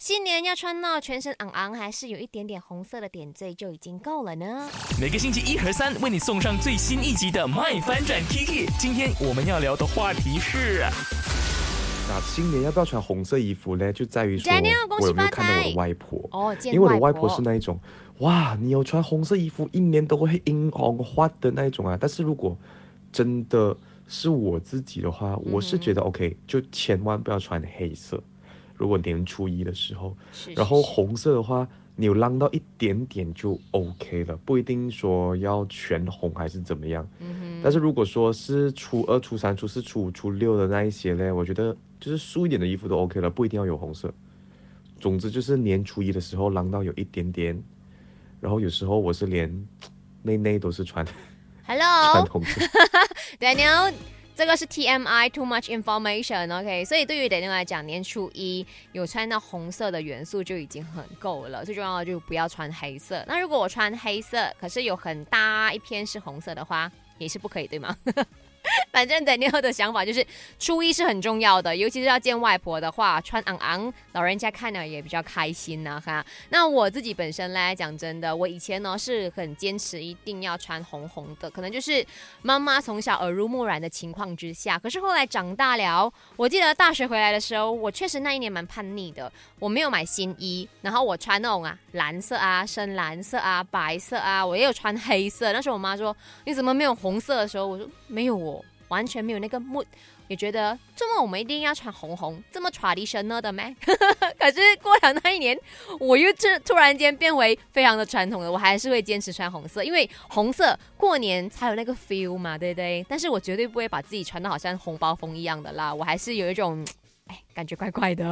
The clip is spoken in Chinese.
新年要穿到全身昂昂，还是有一点点红色的点缀就已经够了呢？每个星期一和三为你送上最新一集的《麦翻转 Kiki》。今天我们要聊的话题是。那新年要不要穿红色衣服呢？就在于说我有没有看到我的外婆。哦，见因为我的外婆婆是那一种，哇，你有穿红色衣服，一年都会樱红花的那一种啊。但是如果真的是我自己的话，我是嗯觉得 OK，就千万不要穿黑色。如果年初一的时候，是然后红色的话，你有浪到一点点就 OK 了，不一定说要全红还是怎么样。嗯但是如果说是初二、初三、初四、初五、初六的那一些呢，我觉得就是素一点的衣服都 OK 了，不一定要有红色。总之就是年初一的时候浪到有一点点，然后有时候我是连内内都是穿 穿 Hello 红色。Daniel。这个是 TMI too much information，OK，、所以对于 Daniel 来讲，年初一有穿到红色的元素就已经很够了。最重要的就不要穿黑色。那如果我穿黑色，可是有很大一片是红色的话，也是不可以，对吗？反正 Daniel 的想法就是，初一是很重要的，尤其是要见外婆的话，穿昂昂，老人家看了也比较开心呐、哈。那我自己本身嘞，讲真的，我以前呢是很坚持一定要穿红红的，可能就是妈妈从小耳濡目染的情况之下。可是后来长大了，我记得大学回来的时候，我确实那一年蛮叛逆的，我没有买新衣，然后我穿那种啊蓝色啊、深蓝色啊、白色啊，我也有穿黑色。那时候我妈说你怎么没有红色的时候，我说没有哦，完全没有那个 mood。也觉得这么我们一定要穿红红，这么 traditional 的咩？可是过了那一年，我又突突然间变为非常的传统的，我还是会坚持穿红色，因为红色过年才有那个 feel 嘛，对不对？但是我绝对不会把自己穿的好像红包风一样的啦，我还是有一种，哎，感觉怪怪的。